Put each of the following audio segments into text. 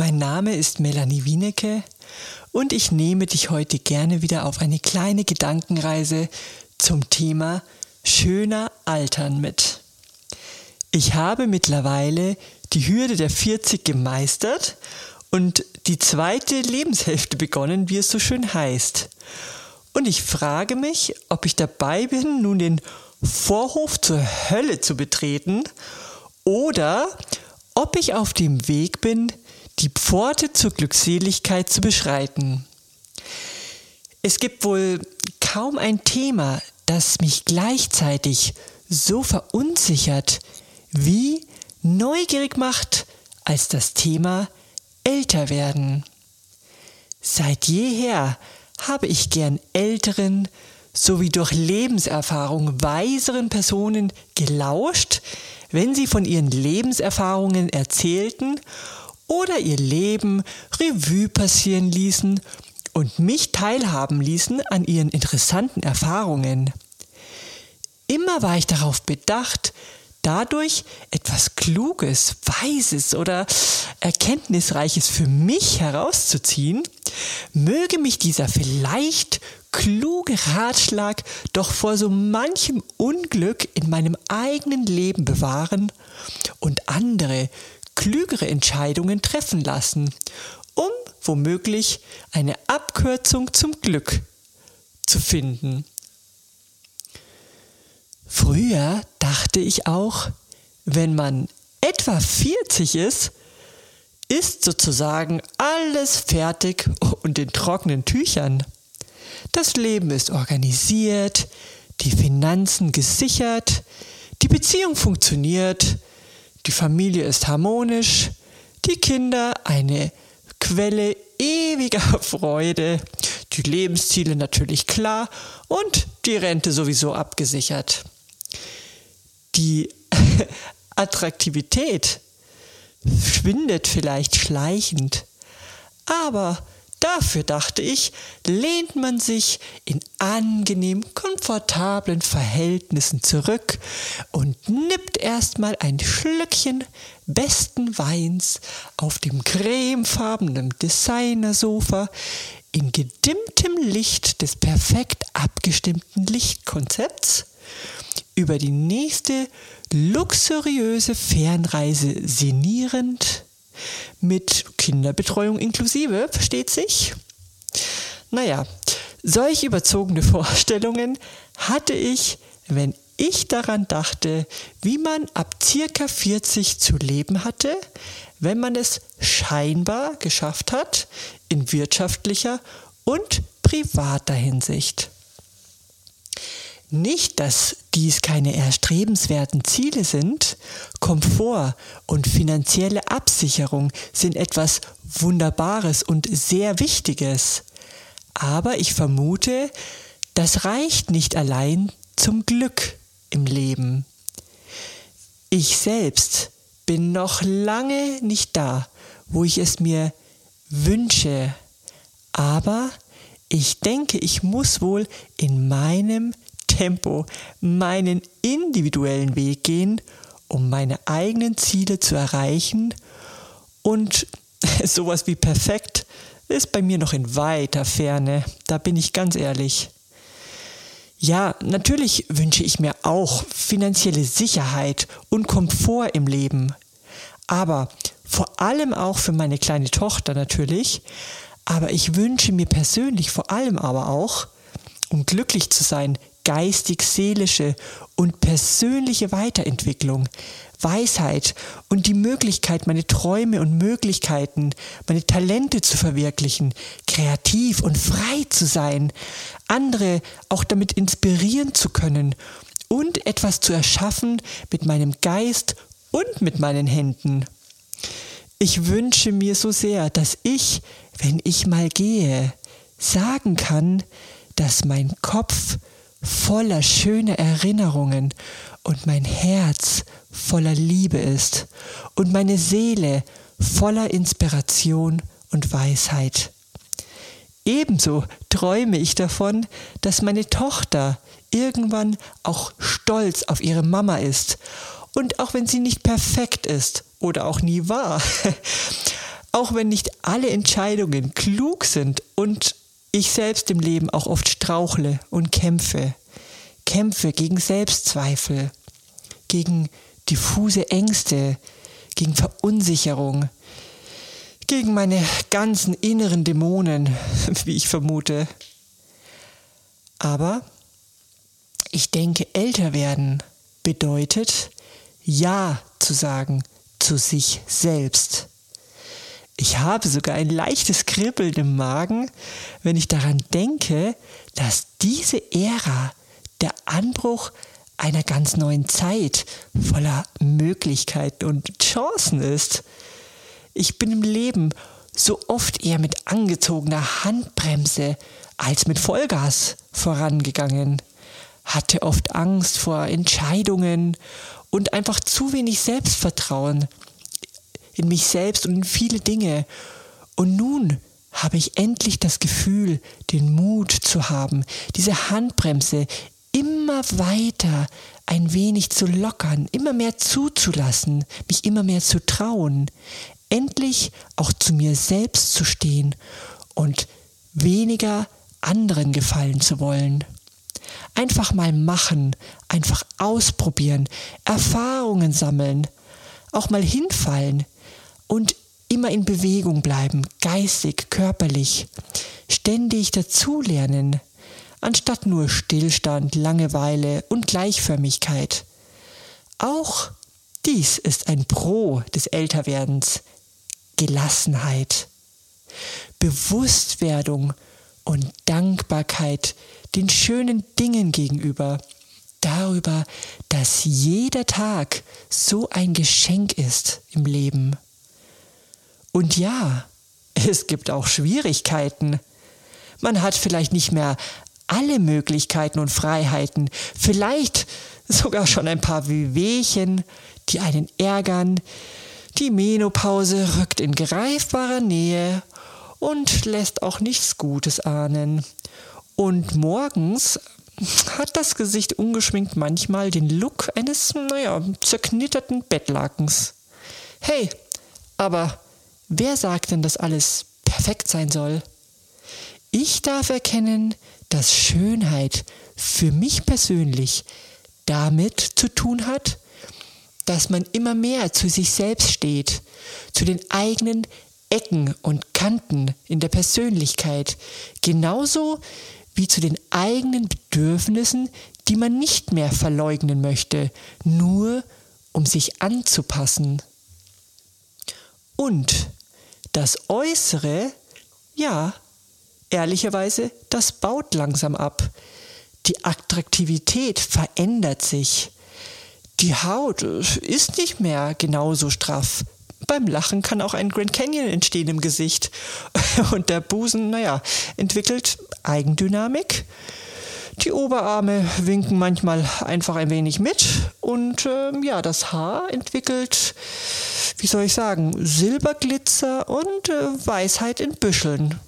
ist Melanie Wienecke und ich nehme dich heute gerne wieder auf eine kleine Gedankenreise zum Thema schöner Altern mit. Ich habe mittlerweile die Hürde der 40 gemeistert und die zweite Lebenshälfte begonnen, wie es so schön heißt. Und ich frage mich, ob ich dabei bin, nun den Vorhof zur Hölle zu betreten oder ob ich auf dem Weg bin, die Pforte zur Glückseligkeit zu beschreiten. Es gibt wohl kaum ein Thema, das mich gleichzeitig so verunsichert wie neugierig macht als das Thema älter werden. Seit jeher habe ich gern älteren sowie durch Lebenserfahrung weiseren Personen gelauscht, wenn sie von ihren Lebenserfahrungen erzählten oder ihr Leben Revue passieren ließen und mich teilhaben ließen an ihren interessanten Erfahrungen. Immer war ich darauf bedacht, dadurch etwas Kluges, Weises oder Erkenntnisreiches für mich herauszuziehen, möge mich dieser vielleicht kluge Ratschlag doch vor so manchem Unglück in meinem eigenen Leben bewahren und andere klügere Entscheidungen treffen lassen, um womöglich eine Abkürzung zum Glück zu finden. Früher dachte ich auch, wenn man etwa 40 ist, ist sozusagen alles fertig und in trockenen Tüchern. Das Leben ist organisiert, die Finanzen gesichert, die Beziehung funktioniert, die Familie ist harmonisch, die Kinder eine Quelle ewiger Freude, die Lebensziele natürlich klar und die Rente sowieso abgesichert. Die Attraktivität schwindet vielleicht schleichend, aber Dafür, dachte ich, lehnt man sich in angenehm komfortablen Verhältnissen zurück und nippt erstmal ein Schlückchen besten Weins auf dem cremefarbenen Designersofa in gedimmtem Licht des perfekt abgestimmten Lichtkonzepts über die nächste luxuriöse Fernreise sinnierend mit Kinderbetreuung inklusive, versteht sich? Naja, solch überzogene Vorstellungen hatte ich, wenn ich daran dachte, wie man ab circa 40 zu leben hatte, wenn man es scheinbar geschafft hat, in wirtschaftlicher und privater Hinsicht. Nicht, dass dies keine erstrebenswerten Ziele sind. Komfort und finanzielle Absicherung sind etwas Wunderbares und sehr Wichtiges. Aber ich vermute, das reicht nicht allein zum Glück im Leben. Ich selbst bin noch lange nicht da, wo ich es mir wünsche. Aber ich denke, ich muss wohl in meinem Tempo meinen individuellen Weg gehen, um meine eigenen Ziele zu erreichen. Und sowas wie perfekt ist bei mir noch in weiter Ferne, da bin ich ganz ehrlich. Ja, natürlich wünsche ich mir auch finanzielle Sicherheit und Komfort im Leben. Aber vor allem auch für meine kleine Tochter natürlich. Aber ich wünsche mir persönlich vor allem aber auch, um glücklich zu sein, geistig-seelische und persönliche Weiterentwicklung, Weisheit und die Möglichkeit, meine Träume und Möglichkeiten, meine Talente zu verwirklichen, kreativ und frei zu sein, andere auch damit inspirieren zu können und etwas zu erschaffen mit meinem Geist und mit meinen Händen. Ich wünsche mir so sehr, dass ich, wenn ich mal gehe, sagen kann, dass mein Kopf voller schöner Erinnerungen und mein Herz voller Liebe ist und meine Seele voller Inspiration und Weisheit. Ebenso träume ich davon, dass meine Tochter irgendwann auch stolz auf ihre Mama ist und auch wenn sie nicht perfekt ist oder auch nie war, auch wenn nicht alle Entscheidungen klug sind und ich selbst im Leben auch oft strauchle und kämpfe. Kämpfe gegen Selbstzweifel, gegen diffuse Ängste, gegen Verunsicherung, gegen meine ganzen inneren Dämonen, wie ich vermute. Aber ich denke, älter werden bedeutet Ja zu sagen zu sich selbst. Ich habe sogar ein leichtes Kribbeln im Magen, wenn ich daran denke, dass diese Ära der Anbruch einer ganz neuen Zeit voller Möglichkeiten und Chancen ist. Ich bin im Leben so oft eher mit angezogener Handbremse als mit Vollgas vorangegangen, hatte oft Angst vor Entscheidungen und einfach zu wenig Selbstvertrauen in mich selbst und in viele Dinge. Und nun habe ich endlich das Gefühl, den Mut zu haben, diese Handbremse immer weiter ein wenig zu lockern, immer mehr zuzulassen, mich immer mehr zu trauen, endlich auch zu mir selbst zu stehen und weniger anderen gefallen zu wollen. Einfach mal machen, einfach ausprobieren, Erfahrungen sammeln, auch mal hinfallen und immer in Bewegung bleiben, geistig, körperlich, ständig dazulernen, anstatt nur Stillstand, Langeweile und Gleichförmigkeit. Auch dies ist ein Pro des Älterwerdens, Gelassenheit, Bewusstwerdung und Dankbarkeit den schönen Dingen gegenüber, darüber, dass jeder Tag so ein Geschenk ist im Leben. Und ja, es gibt auch Schwierigkeiten. Man hat vielleicht nicht mehr alle Möglichkeiten und Freiheiten, vielleicht sogar schon ein paar Wehwehchen, die einen ärgern. Die Menopause rückt in greifbarer Nähe und lässt auch nichts Gutes ahnen. Und morgens hat das Gesicht ungeschminkt manchmal den Look eines, naja, zerknitterten Bettlakens. Hey, aber wer sagt denn, dass alles perfekt sein soll? Ich darf erkennen, dass Schönheit für mich persönlich damit zu tun hat, dass man immer mehr zu sich selbst steht, zu den eigenen Ecken und Kanten in der Persönlichkeit, genauso wie zu den eigenen Bedürfnissen, die man nicht mehr verleugnen möchte, nur um sich anzupassen. Und das Äußere, ja, ehrlicherweise, das baut langsam ab. Die Attraktivität verändert sich. Die Haut ist nicht mehr genauso straff. Beim Lachen kann auch ein Grand Canyon entstehen im Gesicht. Und der Busen, naja, entwickelt Eigendynamik. Die Oberarme winken manchmal einfach ein wenig mit. Und äh, ja, das Haar entwickelt, wie soll ich sagen, Silberglitzer und äh, Weisheit in Büscheln.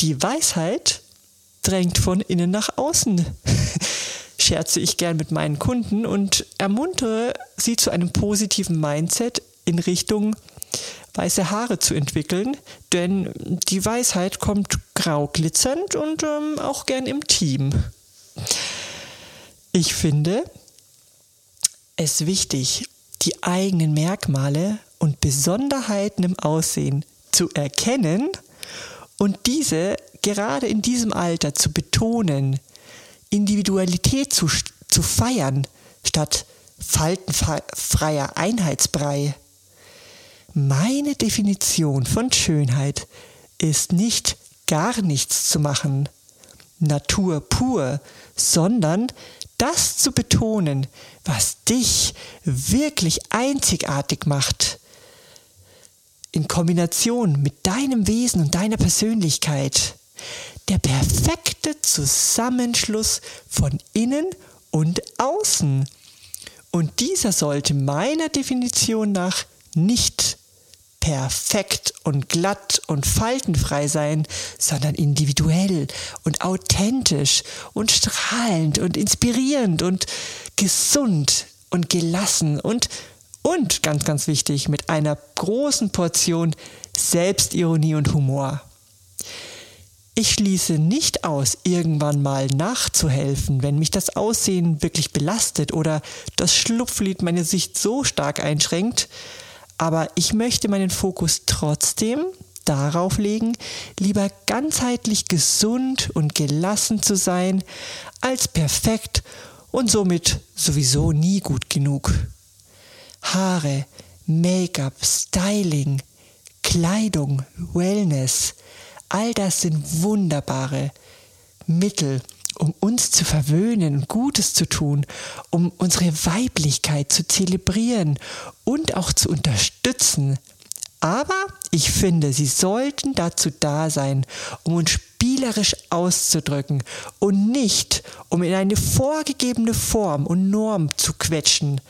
Die Weisheit drängt von innen nach außen, scherze ich gern mit meinen Kunden und ermuntere sie zu einem positiven Mindset in Richtung weiße Haare zu entwickeln, denn die Weisheit kommt grau glitzernd und ähm, auch gern im Team. Ich finde es wichtig, die eigenen Merkmale und Besonderheiten im Aussehen zu erkennen und diese gerade in diesem Alter zu betonen, Individualität zu, zu feiern, statt faltenfreier Einheitsbrei. Meine Definition von Schönheit ist nicht gar nichts zu machen, Natur pur, sondern das zu betonen, was dich wirklich einzigartig macht in Kombination mit deinem Wesen und deiner Persönlichkeit der perfekte Zusammenschluss von innen und außen. Und dieser sollte meiner Definition nach nicht perfekt und glatt und faltenfrei sein, sondern individuell und authentisch und strahlend und inspirierend und gesund und gelassen und und ganz, ganz wichtig, mit einer großen Portion Selbstironie und Humor. Ich schließe nicht aus, irgendwann mal nachzuhelfen, wenn mich das Aussehen wirklich belastet oder das Schlupflied meine Sicht so stark einschränkt, aber ich möchte meinen Fokus trotzdem darauf legen, lieber ganzheitlich gesund und gelassen zu sein, als perfekt und somit sowieso nie gut genug. Haare, Make-up, Styling, Kleidung, Wellness, All das sind wunderbare Mittel, um uns zu verwöhnen Gutes zu tun, um unsere Weiblichkeit zu zelebrieren und auch zu unterstützen. Aber ich finde, sie sollten dazu da sein, um uns spielerisch auszudrücken und nicht, um in eine vorgegebene Form und Norm zu quetschen,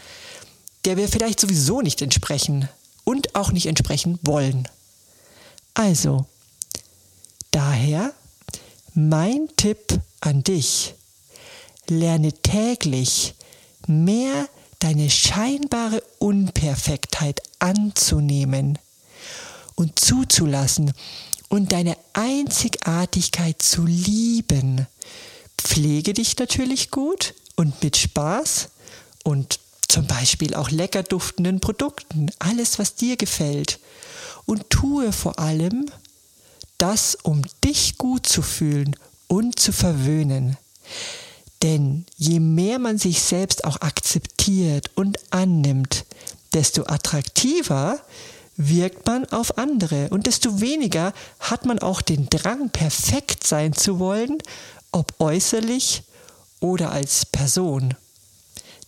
der wir vielleicht sowieso nicht entsprechen und auch nicht entsprechen wollen. Also, Daher mein Tipp an dich. Lerne täglich mehr deine scheinbare Unperfektheit anzunehmen und zuzulassen und deine Einzigartigkeit zu lieben. Pflege dich natürlich gut und mit Spaß und zum Beispiel auch lecker duftenden Produkten, alles was dir gefällt. Und tue vor allem, das, um dich gut zu fühlen und zu verwöhnen. Denn je mehr man sich selbst auch akzeptiert und annimmt, desto attraktiver wirkt man auf andere und desto weniger hat man auch den Drang, perfekt sein zu wollen, ob äußerlich oder als Person.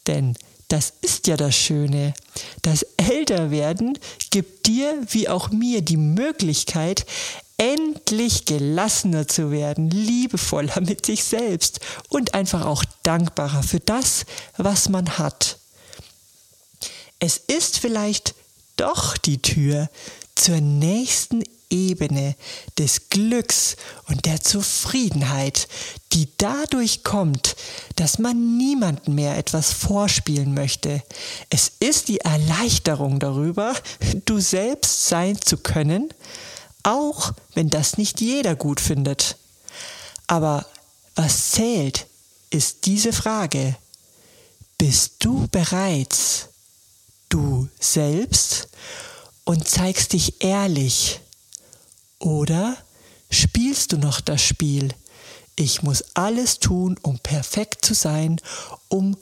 Denn das ist ja das Schöne. Das Älterwerden gibt dir wie auch mir die Möglichkeit, endlich gelassener zu werden, liebevoller mit sich selbst und einfach auch dankbarer für das, was man hat. Es ist vielleicht doch die Tür zur nächsten Ebene des Glücks und der Zufriedenheit, die dadurch kommt, dass man niemandem mehr etwas vorspielen möchte. Es ist die Erleichterung darüber, du selbst sein zu können, auch wenn das nicht jeder gut findet. Aber was zählt, ist diese Frage. Bist du bereits du selbst und zeigst dich ehrlich? Oder spielst du noch das Spiel? Ich muss alles tun, um perfekt zu sein, um,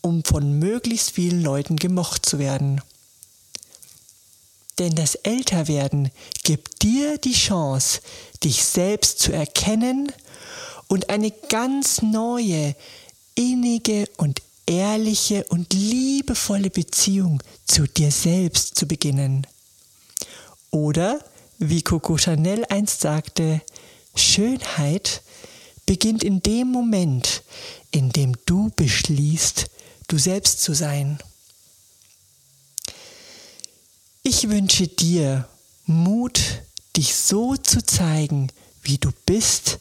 um von möglichst vielen Leuten gemocht zu werden. Denn das Älterwerden gibt dir die Chance, dich selbst zu erkennen und eine ganz neue, innige und ehrliche und liebevolle Beziehung zu dir selbst zu beginnen. Oder, wie Coco Chanel einst sagte, Schönheit beginnt in dem Moment, in dem du beschließt, du selbst zu sein. Ich wünsche dir Mut, dich so zu zeigen, wie du bist,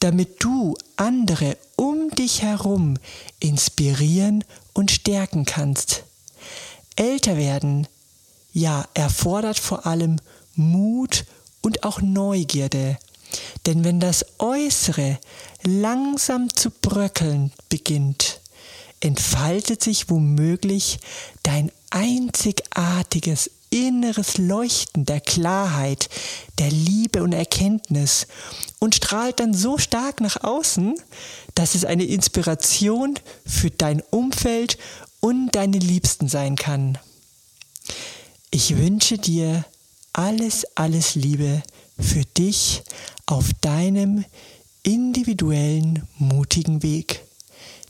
damit du andere um dich herum inspirieren und stärken kannst. Älter werden, ja, erfordert vor allem Mut und auch Neugierde. Denn wenn das Äußere langsam zu bröckeln beginnt, entfaltet sich womöglich dein einzigartiges inneres Leuchten der Klarheit, der Liebe und Erkenntnis und strahlt dann so stark nach außen, dass es eine Inspiration für dein Umfeld und deine Liebsten sein kann. Ich wünsche dir alles, alles Liebe für dich auf deinem individuellen, mutigen Weg.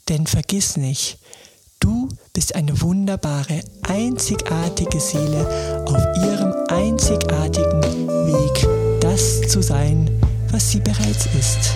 Denn vergiss nicht, Du bist eine wunderbare, einzigartige Seele auf ihrem einzigartigen Weg, das zu sein, was sie bereits ist.